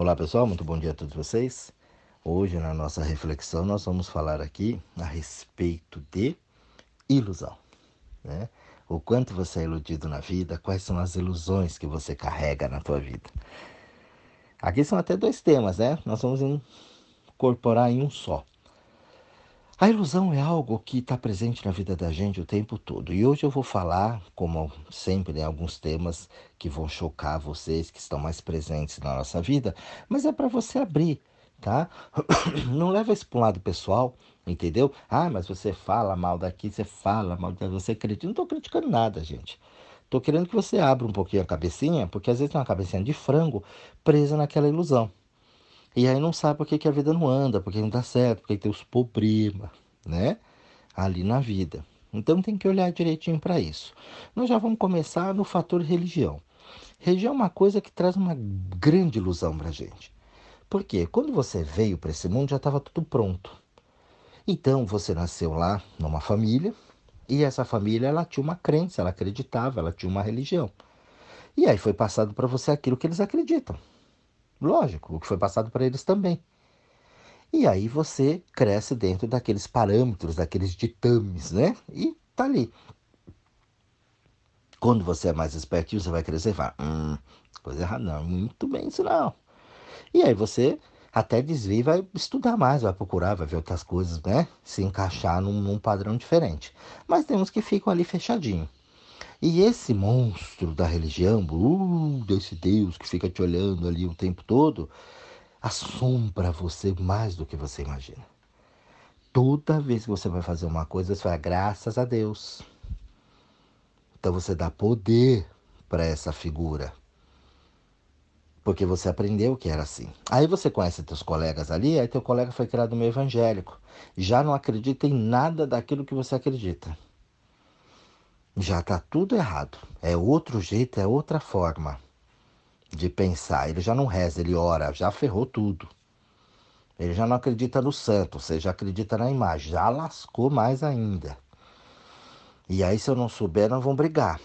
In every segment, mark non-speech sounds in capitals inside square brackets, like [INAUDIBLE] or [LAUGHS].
Olá pessoal, muito bom dia a todos vocês. Hoje na nossa reflexão nós vamos falar aqui a respeito de ilusão. Né? O quanto você é iludido na vida, quais são as ilusões que você carrega na tua vida. Aqui são até dois temas, né? Nós vamos incorporar em um só. A ilusão é algo que está presente na vida da gente o tempo todo. E hoje eu vou falar, como sempre, em né, alguns temas que vão chocar vocês, que estão mais presentes na nossa vida, mas é para você abrir, tá? [COUGHS] Não leva isso para um lado pessoal, entendeu? Ah, mas você fala mal daqui, você fala mal daqui, você acredita. Não estou criticando nada, gente. Estou querendo que você abra um pouquinho a cabecinha, porque às vezes tem uma cabecinha de frango presa naquela ilusão. E aí não sabe por que, que a vida não anda, por que não dá certo, por que tem os problemas, né? Ali na vida. Então tem que olhar direitinho para isso. Nós já vamos começar no fator religião. Religião é uma coisa que traz uma grande ilusão para gente. Porque quando você veio para esse mundo já estava tudo pronto. Então você nasceu lá numa família e essa família ela tinha uma crença, ela acreditava, ela tinha uma religião. E aí foi passado para você aquilo que eles acreditam. Lógico, o que foi passado para eles também. E aí você cresce dentro daqueles parâmetros, daqueles ditames, né? E tá ali. Quando você é mais espertinho, você vai crescer e falar, hum, coisa errada, não, muito bem isso não. E aí você até desvia e vai estudar mais, vai procurar, vai ver outras coisas, né? Se encaixar num, num padrão diferente. Mas temos que ficam ali fechadinho. E esse monstro da religião, uh, desse Deus que fica te olhando ali o tempo todo, assombra você mais do que você imagina. Toda vez que você vai fazer uma coisa, você fala, graças a Deus. Então você dá poder para essa figura. Porque você aprendeu que era assim. Aí você conhece teus colegas ali, aí teu colega foi criado meio evangélico. Já não acredita em nada daquilo que você acredita já está tudo errado. É outro jeito, é outra forma de pensar. Ele já não reza, ele ora, já ferrou tudo. Ele já não acredita no santo, você já acredita na imagem, já lascou mais ainda. E aí, se eu não souber, nós vamos brigar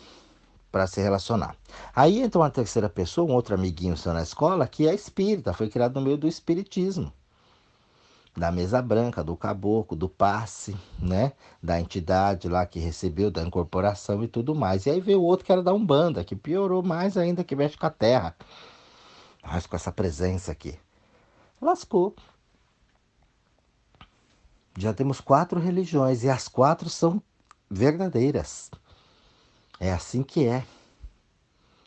para se relacionar. Aí entra uma terceira pessoa, um outro amiguinho seu na escola, que é espírita, foi criado no meio do espiritismo da mesa branca, do caboclo, do passe, né? Da entidade lá que recebeu, da incorporação e tudo mais. E aí veio outro que era da Umbanda, que piorou mais ainda, que mexe com a terra. Mas com essa presença aqui. Lascou. Já temos quatro religiões e as quatro são verdadeiras. É assim que é.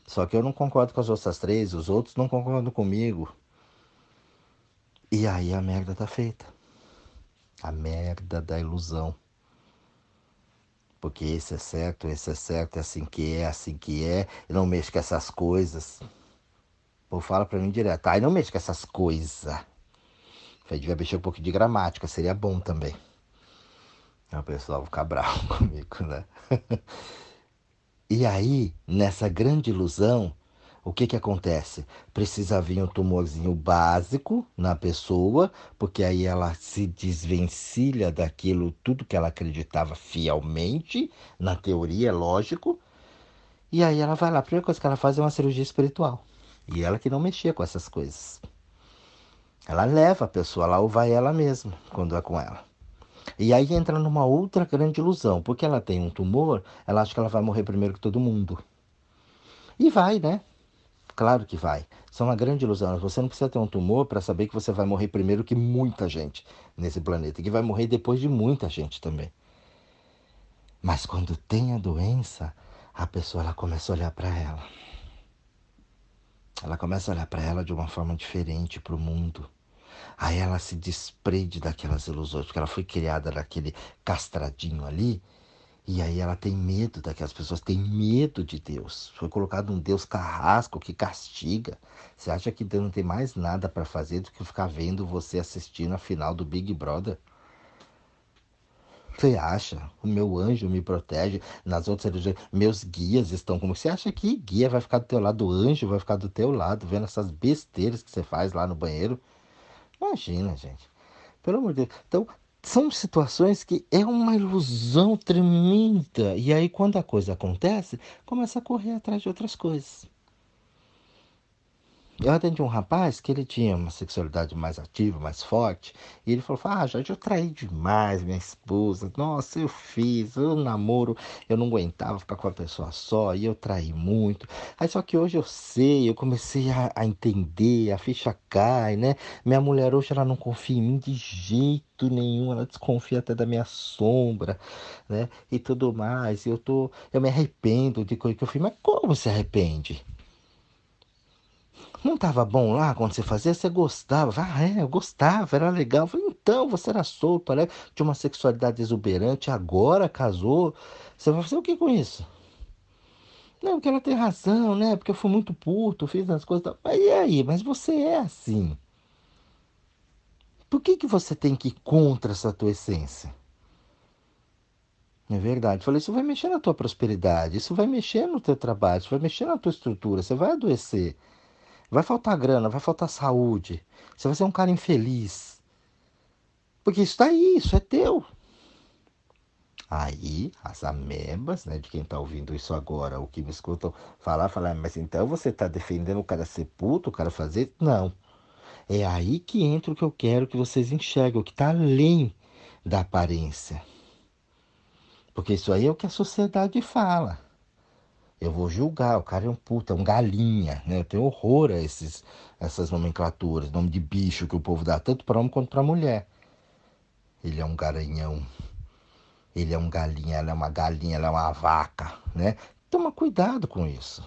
Só que eu não concordo com as outras três, os outros não concordam comigo. E aí a merda tá feita. A merda da ilusão. Porque esse é certo, esse é certo, é assim que é, assim que é. E não mexe com essas coisas. Pô, fala pra mim direto. Ai, não mexe com essas coisas. Falei, devia mexer um pouco de gramática, seria bom também. O pessoal vai ficar bravo [LAUGHS] comigo, né? [LAUGHS] e aí, nessa grande ilusão, o que, que acontece? Precisa vir um tumorzinho básico na pessoa, porque aí ela se desvencilha daquilo, tudo que ela acreditava fielmente, na teoria, é lógico. E aí ela vai lá, a primeira coisa que ela faz é uma cirurgia espiritual. E ela que não mexia com essas coisas. Ela leva a pessoa lá ou vai ela mesma, quando é com ela. E aí entra numa outra grande ilusão, porque ela tem um tumor, ela acha que ela vai morrer primeiro que todo mundo. E vai, né? Claro que vai. Isso é uma grande ilusão. Você não precisa ter um tumor para saber que você vai morrer primeiro que muita gente nesse planeta, que vai morrer depois de muita gente também. Mas quando tem a doença, a pessoa ela começa a olhar para ela. Ela começa a olhar para ela de uma forma diferente para o mundo. Aí ela se desprende daquelas ilusões, porque ela foi criada naquele castradinho ali e aí ela tem medo daquelas pessoas, tem medo de Deus. Foi colocado um Deus carrasco que castiga. Você acha que Deus não tem mais nada para fazer do que ficar vendo você assistindo a final do Big Brother? Você acha? O meu anjo me protege. Nas outras religiões, meus guias estão como. Você acha que guia vai ficar do teu lado? O anjo vai ficar do teu lado, vendo essas besteiras que você faz lá no banheiro? Imagina, gente. Pelo amor de Deus. Então, são situações que é uma ilusão tremenda. E aí, quando a coisa acontece, começa a correr atrás de outras coisas. Eu atendi um rapaz que ele tinha uma sexualidade mais ativa, mais forte, e ele falou: Ah, já eu traí demais minha esposa. Nossa, eu fiz, eu namoro, eu não aguentava ficar com uma pessoa só, e eu traí muito. Aí só que hoje eu sei, eu comecei a, a entender, a ficha cai, né? Minha mulher hoje ela não confia em mim de jeito nenhum, ela desconfia até da minha sombra, né? E tudo mais. Eu tô, eu me arrependo de coisa que eu fiz, mas como se arrepende? Não estava bom lá quando você fazia? Você gostava? Ah, é, eu gostava, era legal. Falei, então, você era solto, né? Tinha uma sexualidade exuberante, agora casou. Você vai fazer o que com isso? Não, porque ela tem razão, né? Porque eu fui muito puto, fiz as coisas. Mas e aí? Mas você é assim. Por que, que você tem que ir contra essa tua essência? É verdade. Falei, isso vai mexer na tua prosperidade, isso vai mexer no teu trabalho, isso vai mexer na tua estrutura, você vai adoecer. Vai faltar grana, vai faltar saúde. Você vai ser um cara infeliz. Porque isso está aí, isso é teu. Aí, as amebas, né, de quem está ouvindo isso agora, o que me escutam falar, falar, mas então você está defendendo o cara ser puto, o cara fazer? Não. É aí que entra o que eu quero que vocês enxerguem, o que está além da aparência. Porque isso aí é o que a sociedade fala eu vou julgar, o cara é um puta, é um galinha, né? Eu tenho horror a esses, essas nomenclaturas, nome de bicho que o povo dá, tanto para homem quanto para mulher. Ele é um garanhão, ele é um galinha, ela é uma galinha, ela é uma vaca, né? Toma cuidado com isso.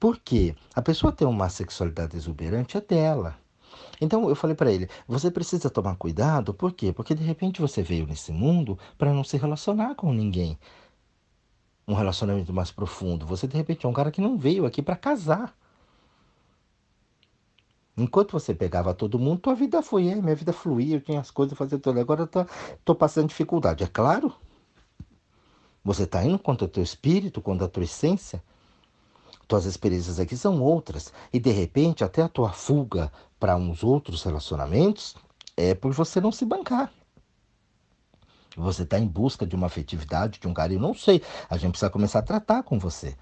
Por quê? A pessoa tem uma sexualidade exuberante é dela. Então eu falei para ele: você precisa tomar cuidado, por quê? Porque de repente você veio nesse mundo para não se relacionar com ninguém um relacionamento mais profundo. Você de repente é um cara que não veio aqui para casar. Enquanto você pegava todo mundo, tua vida foi, é, minha vida fluía, eu tinha as coisas a fazer tudo. Agora eu tô, tô passando dificuldade, é claro. Você está indo contra o teu espírito, contra a tua essência. Tuas experiências aqui são outras. E de repente, até a tua fuga para uns outros relacionamentos é por você não se bancar. Você está em busca de uma afetividade, de um carinho, não sei. A gente precisa começar a tratar com você.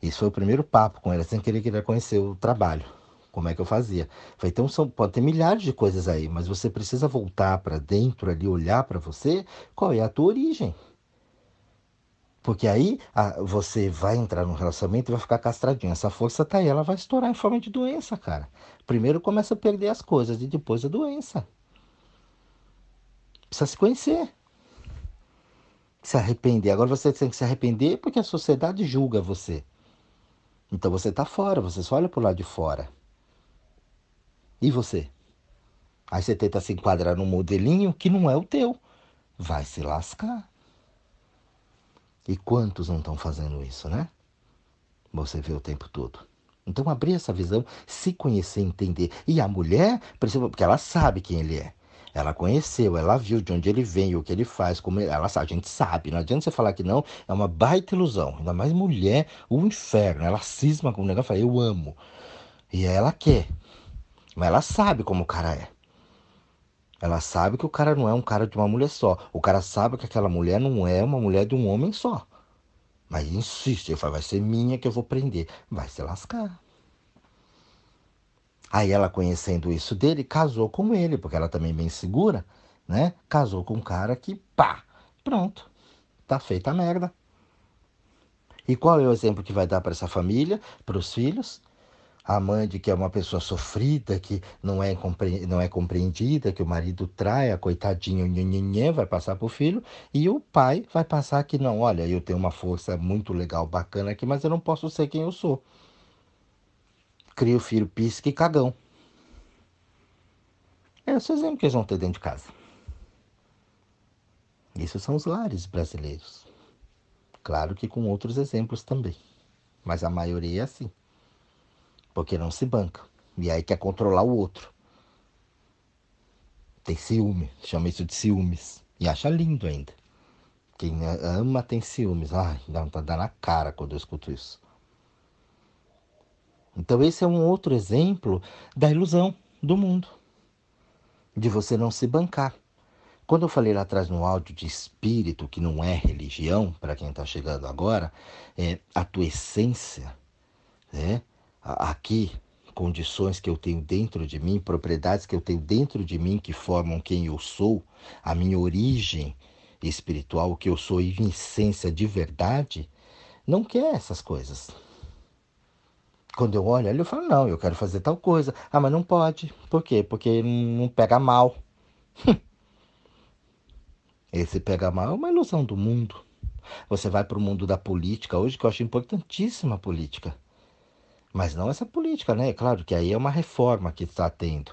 Isso foi o primeiro papo com ela, sem querer querer conhecer o trabalho. Como é que eu fazia? Falei, então são, pode ter milhares de coisas aí, mas você precisa voltar para dentro ali, olhar para você, qual é a tua origem. Porque aí a, você vai entrar num relacionamento e vai ficar castradinho. Essa força tá aí, ela vai estourar em forma de doença, cara. Primeiro começa a perder as coisas e depois a doença. Precisa se conhecer se arrepender. Agora você tem que se arrepender porque a sociedade julga você. Então você está fora, você só olha para o lado de fora. E você? Aí você tenta se enquadrar num modelinho que não é o teu. Vai se lascar. E quantos não estão fazendo isso, né? Você vê o tempo todo. Então abrir essa visão, se conhecer, entender. E a mulher, porque ela sabe quem ele é. Ela conheceu, ela viu de onde ele vem, o que ele faz, como ele, ela a gente sabe. Não adianta você falar que não, é uma baita ilusão. Ainda mais mulher, o inferno. Ela cisma com o negócio, fala, eu amo. E ela quer. Mas ela sabe como o cara é. Ela sabe que o cara não é um cara de uma mulher só. O cara sabe que aquela mulher não é uma mulher de um homem só. Mas insiste, ele fala, vai ser minha que eu vou prender. Vai se lascar. Aí ela conhecendo isso dele, casou com ele, porque ela também é bem segura, né? Casou com um cara que, pá, pronto, tá feita a merda. E qual é o exemplo que vai dar para essa família, para os filhos? A mãe de que é uma pessoa sofrida, que não é, não é compreendida, que o marido trai, a nhenhenhen, vai passar para o filho, e o pai vai passar que não, olha, eu tenho uma força muito legal, bacana aqui, mas eu não posso ser quem eu sou cria o filho pisca e cagão. É esse exemplo que eles vão ter dentro de casa. Isso são os lares brasileiros. Claro que com outros exemplos também. Mas a maioria é assim. Porque não se banca. E aí quer controlar o outro. Tem ciúme. Chama isso de ciúmes. E acha lindo ainda. Quem ama tem ciúmes. Ai, dá de dar na cara quando eu escuto isso. Então, esse é um outro exemplo da ilusão do mundo, de você não se bancar. Quando eu falei lá atrás no áudio de espírito, que não é religião, para quem está chegando agora, é a tua essência, né? aqui, condições que eu tenho dentro de mim, propriedades que eu tenho dentro de mim que formam quem eu sou, a minha origem espiritual, o que eu sou em essência de verdade, não quer essas coisas. Quando eu olho ali, eu falo, não, eu quero fazer tal coisa. Ah, mas não pode. Por quê? Porque não pega mal. [LAUGHS] Esse pega mal é uma ilusão do mundo. Você vai para o mundo da política hoje, que eu acho importantíssima a política. Mas não essa política, né? Claro que aí é uma reforma que está tendo.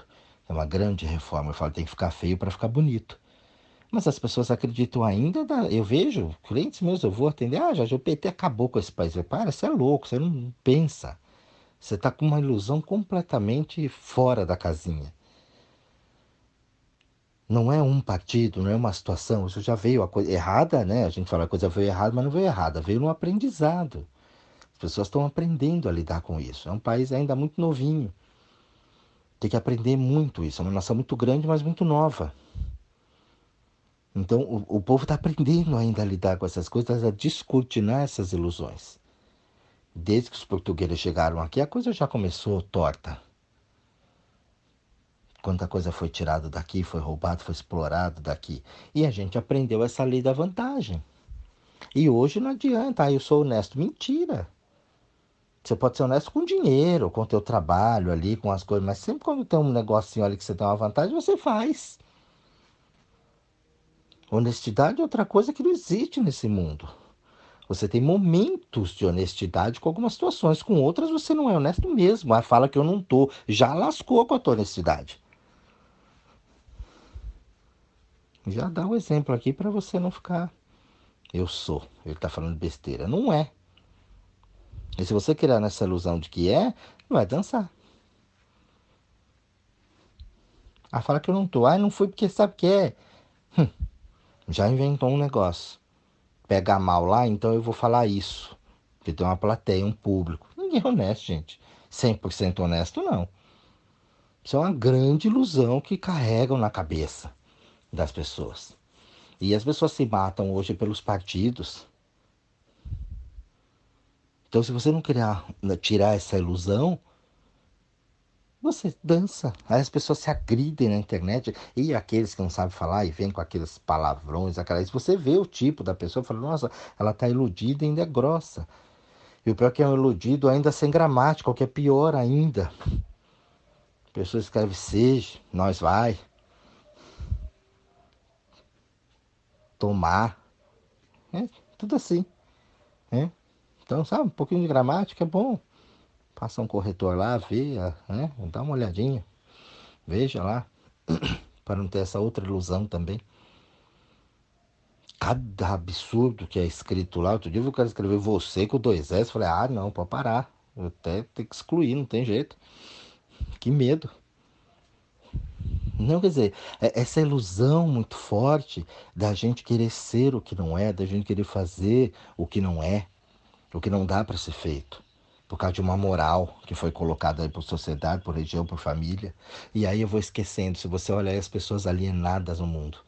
É uma grande reforma. Eu falo, tem que ficar feio para ficar bonito. Mas as pessoas acreditam ainda. Da... Eu vejo clientes meus, eu vou atender. Ah, já o PT acabou com esse país. Eu, Para, você é louco, você não pensa. Você está com uma ilusão completamente fora da casinha. Não é um partido, não é uma situação. Isso já veio a coisa errada, né? A gente fala a coisa veio errada, mas não veio errada. Veio no aprendizado. As pessoas estão aprendendo a lidar com isso. É um país ainda muito novinho. Tem que aprender muito isso. É uma nação muito grande, mas muito nova. Então, o, o povo está aprendendo ainda a lidar com essas coisas, a descortinar essas ilusões. Desde que os portugueses chegaram aqui, a coisa já começou torta. Quanta coisa foi tirada daqui, foi roubado, foi explorado daqui. E a gente aprendeu essa lei da vantagem. E hoje não adianta, ah, eu sou honesto. Mentira. Você pode ser honesto com dinheiro, com o teu trabalho ali, com as coisas, mas sempre quando tem um negocinho ali que você tem uma vantagem, você faz. Honestidade é outra coisa que não existe nesse mundo. Você tem momentos de honestidade com algumas situações, com outras você não é honesto mesmo. Aí fala que eu não tô, já lascou com a tua honestidade. Já dá o um exemplo aqui para você não ficar. Eu sou. Ele está falando besteira. Não é. E se você criar nessa ilusão de que é, vai dançar. Ah, fala que eu não tô. Ah, não fui porque sabe que é. Hum, já inventou um negócio. Pega mal lá, então eu vou falar isso. Porque tem uma plateia, um público. Ninguém é honesto, gente. 100% honesto, não. Isso é uma grande ilusão que carregam na cabeça das pessoas. E as pessoas se matam hoje pelos partidos então, se você não criar, né, tirar essa ilusão, você dança. Aí as pessoas se agridem na internet. E aqueles que não sabem falar e vêm com aqueles palavrões, aquelas. Você vê o tipo da pessoa e fala, nossa, ela está iludida e ainda é grossa. E o pior é que é um iludido ainda sem gramática, o que é pior ainda. A pessoa escreve seja, nós vai. Tomar. É, tudo assim. É. Então, sabe, um pouquinho de gramática é bom. Passa um corretor lá, vê, né? Dá uma olhadinha. Veja lá. [CLEARS THROAT] para não ter essa outra ilusão também. Cada absurdo que é escrito lá. Outro dia eu quero escrever você com dois S. Falei, ah, não, pode parar. Eu até tenho que excluir, não tem jeito. Que medo. Não, quer dizer, é essa ilusão muito forte da gente querer ser o que não é, da gente querer fazer o que não é o que não dá para ser feito, por causa de uma moral que foi colocada por sociedade, por região, por família. E aí eu vou esquecendo, se você olhar as pessoas alienadas no mundo,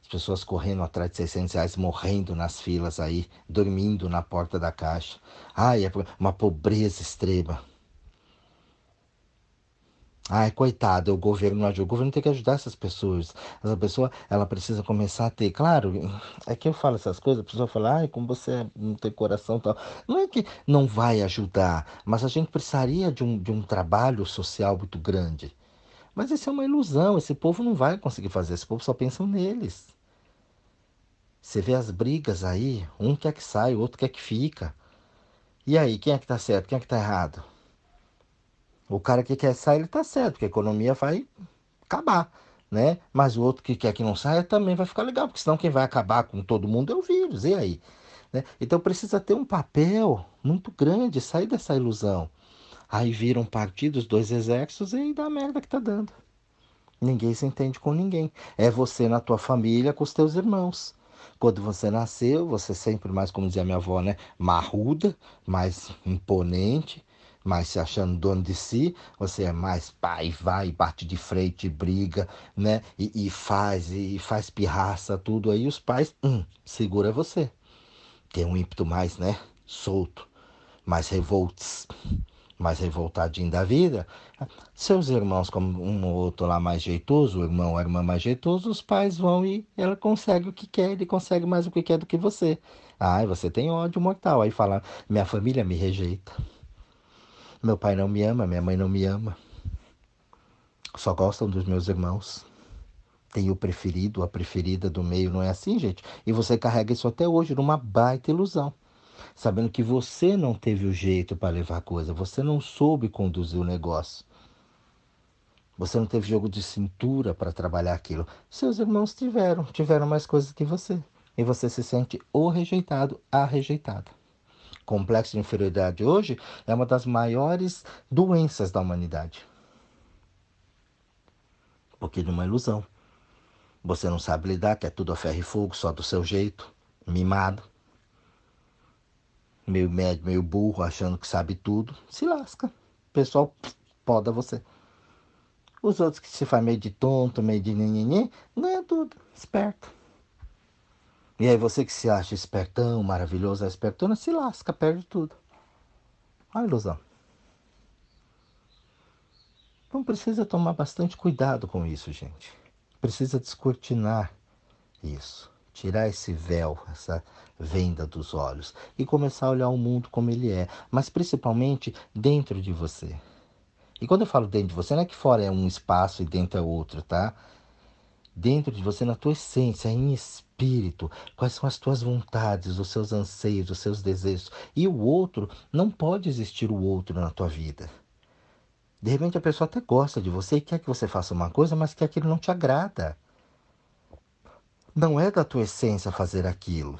as pessoas correndo atrás de 600 reais, morrendo nas filas aí, dormindo na porta da caixa. Ai, é uma pobreza extrema. Ai, coitado, o governo não ajuda. O governo tem que ajudar essas pessoas. Essa pessoa, ela precisa começar a ter. Claro, é que eu falo essas coisas, a pessoa fala, ai, como você não tem coração tal. Não é que não vai ajudar, mas a gente precisaria de um, de um trabalho social muito grande. Mas isso é uma ilusão. Esse povo não vai conseguir fazer. Esse povo só pensa neles. Você vê as brigas aí, um quer que sai, o outro quer que fica. E aí, quem é que tá certo? Quem é que tá errado? O cara que quer sair, ele tá certo, porque a economia vai acabar, né? Mas o outro que quer que não saia também vai ficar legal, porque senão quem vai acabar com todo mundo é o vírus, e aí? Né? Então precisa ter um papel muito grande, sair dessa ilusão. Aí viram partidos, dois exércitos e dá a merda que tá dando. Ninguém se entende com ninguém. É você na tua família com os teus irmãos. Quando você nasceu, você sempre mais, como dizia minha avó, né? Marruda, mais imponente, mais se achando dono de si, você é mais pai, vai, bate de frente, briga, né? E, e faz, e faz pirraça, tudo aí. Os pais, hum, segura você. Tem um ímpeto mais, né? Solto, mais revoltos, mais revoltadinho da vida, seus irmãos, como um ou outro lá mais jeitoso, o irmão ou a irmã mais jeitoso, os pais vão e ela consegue o que quer, ele consegue mais o que quer do que você. Ai, você tem ódio mortal. Aí fala, minha família me rejeita. Meu pai não me ama, minha mãe não me ama. Só gostam dos meus irmãos. Tem o preferido, a preferida do meio, não é assim, gente? E você carrega isso até hoje numa baita ilusão sabendo que você não teve o jeito para levar a coisa, você não soube conduzir o negócio. Você não teve jogo de cintura para trabalhar aquilo. Seus irmãos tiveram, tiveram mais coisas que você. E você se sente ou rejeitado, a rejeitada. Complexo de inferioridade hoje é uma das maiores doenças da humanidade. Porque de uma ilusão. Você não sabe lidar, quer tudo a ferro e fogo, só do seu jeito, mimado meio médio, meio burro, achando que sabe tudo, se lasca. O pessoal poda você. Os outros que se faz meio de tonto, meio de nhenhenhê, ganha tudo, esperto. E aí você que se acha espertão, maravilhoso, espertona, se lasca, perde tudo. Olha a ilusão. Então precisa tomar bastante cuidado com isso, gente. Precisa descortinar isso tirar esse véu, essa venda dos olhos e começar a olhar o mundo como ele é, mas principalmente dentro de você. E quando eu falo dentro de você, não é que fora é um espaço e dentro é outro, tá? Dentro de você, na tua essência, em espírito, quais são as tuas vontades, os seus anseios, os seus desejos. E o outro, não pode existir o outro na tua vida. De repente a pessoa até gosta de você e quer que você faça uma coisa, mas que ele não te agrada. Não é da tua essência fazer aquilo.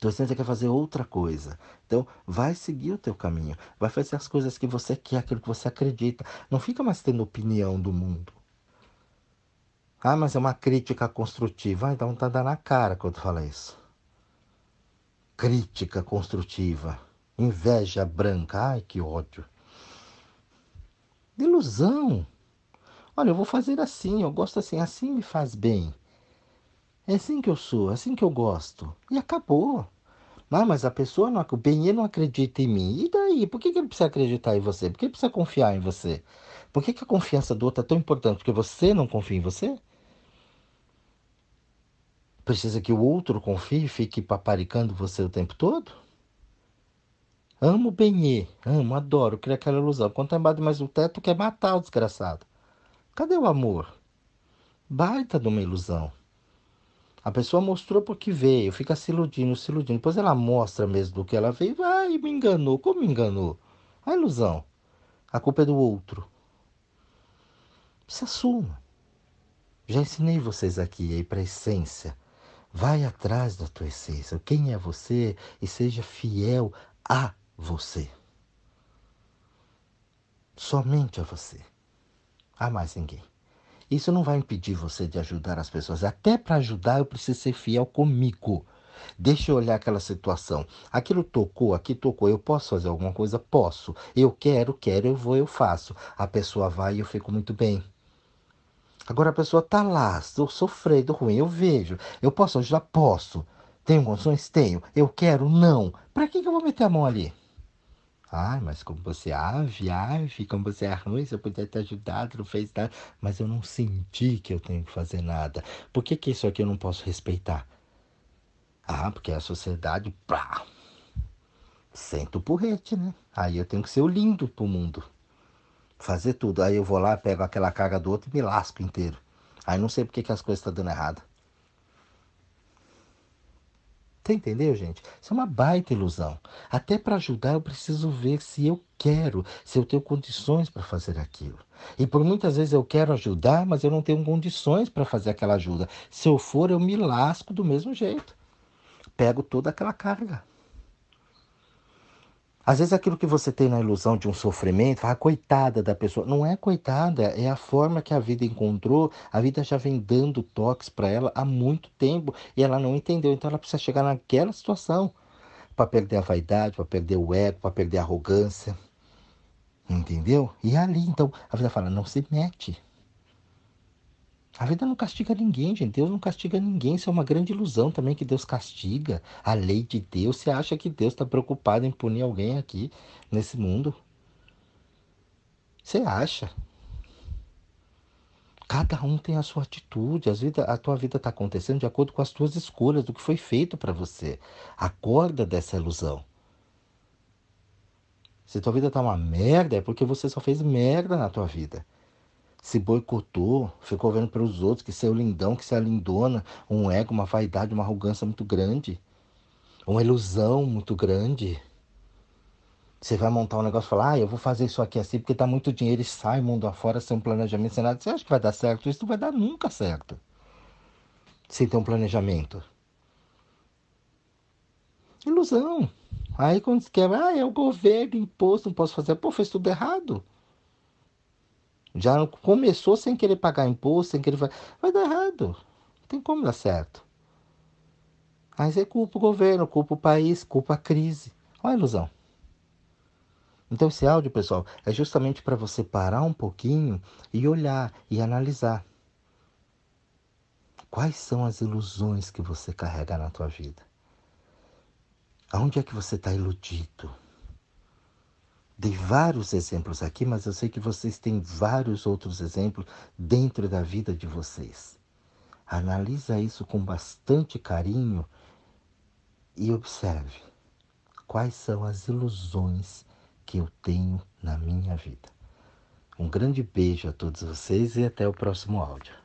Tua essência quer fazer outra coisa. Então, vai seguir o teu caminho. Vai fazer as coisas que você quer, aquilo que você acredita. Não fica mais tendo opinião do mundo. Ah, mas é uma crítica construtiva. Vai dar vontade na cara quando fala isso. Crítica construtiva. Inveja branca. Ai, que ódio. Ilusão. Olha, eu vou fazer assim, eu gosto assim, assim me faz bem. É assim que eu sou, é assim que eu gosto. E acabou. Ah, mas a pessoa, não, o Benê não acredita em mim. E daí? Por que, que ele precisa acreditar em você? Por que ele precisa confiar em você? Por que, que a confiança do outro é tão importante? Porque você não confia em você? Precisa que o outro confie e fique paparicando você o tempo todo? Amo o Benê, amo, adoro, cria aquela ilusão. Quando tá embaixo mais um teto, quer matar o desgraçado. Cadê o amor? Baita de uma ilusão. A pessoa mostrou porque veio, fica se iludindo, se iludindo. Depois ela mostra mesmo do que ela veio. Ai, me enganou. Como me enganou? A ilusão. A culpa é do outro. Se assuma. Já ensinei vocês aqui aí para essência. Vai atrás da tua essência. Quem é você e seja fiel a você. Somente a você a mais ninguém. Isso não vai impedir você de ajudar as pessoas. Até para ajudar, eu preciso ser fiel comigo. Deixa eu olhar aquela situação. Aquilo tocou, aqui tocou. Eu posso fazer alguma coisa? Posso. Eu quero, quero, eu vou, eu faço. A pessoa vai e eu fico muito bem. Agora a pessoa tá lá, estou sofrendo ruim, eu vejo. Eu posso ajudar? Posso. Tenho condições? Tenho. Eu quero? Não. Para que, que eu vou meter a mão ali? Ai, mas como você ave, ave, como você é ruim, se eu puder te ajudado, não fez nada. Mas eu não senti que eu tenho que fazer nada. Por que, que isso aqui eu não posso respeitar? Ah, porque a sociedade, pá, senta o porrete, né? Aí eu tenho que ser o lindo pro mundo. Fazer tudo. Aí eu vou lá, pego aquela carga do outro e me lasco inteiro. Aí não sei por que, que as coisas estão dando errado. Você entendeu, gente? Isso é uma baita ilusão. Até para ajudar, eu preciso ver se eu quero, se eu tenho condições para fazer aquilo. E por muitas vezes eu quero ajudar, mas eu não tenho condições para fazer aquela ajuda. Se eu for, eu me lasco do mesmo jeito. Pego toda aquela carga. Às vezes aquilo que você tem na ilusão de um sofrimento, ah, coitada da pessoa. Não é coitada, é a forma que a vida encontrou. A vida já vem dando toques para ela há muito tempo e ela não entendeu. Então ela precisa chegar naquela situação para perder a vaidade, para perder o ego, para perder a arrogância. Entendeu? E ali, então, a vida fala: não se mete. A vida não castiga ninguém, gente. Deus não castiga ninguém. Isso é uma grande ilusão também que Deus castiga. A lei de Deus. Você acha que Deus está preocupado em punir alguém aqui nesse mundo? Você acha? Cada um tem a sua atitude. A tua vida está acontecendo de acordo com as tuas escolhas, do que foi feito para você. Acorda dessa ilusão. Se tua vida tá uma merda, é porque você só fez merda na tua vida se boicotou, ficou vendo para os outros que você é o lindão, que você é a lindona, um ego, uma vaidade, uma arrogância muito grande, uma ilusão muito grande. Você vai montar um negócio e falar, ah, eu vou fazer isso aqui assim porque tá muito dinheiro e sai mundo afora sem um planejamento, sem nada. Você acha que vai dar certo? Isso não vai dar nunca certo. Sem ter um planejamento. Ilusão. Aí quando você quer, ah, é o governo, imposto, não posso fazer. Pô, fez tudo errado. Já começou sem querer pagar imposto, sem querer. Vai dar errado. Não tem como dar certo. Mas é culpa o governo, culpa o país, culpa a crise. Olha a ilusão. Então, esse áudio, pessoal, é justamente para você parar um pouquinho e olhar e analisar. Quais são as ilusões que você carrega na tua vida? Aonde é que você está iludido? Dei vários exemplos aqui, mas eu sei que vocês têm vários outros exemplos dentro da vida de vocês. Analisa isso com bastante carinho e observe quais são as ilusões que eu tenho na minha vida. Um grande beijo a todos vocês e até o próximo áudio.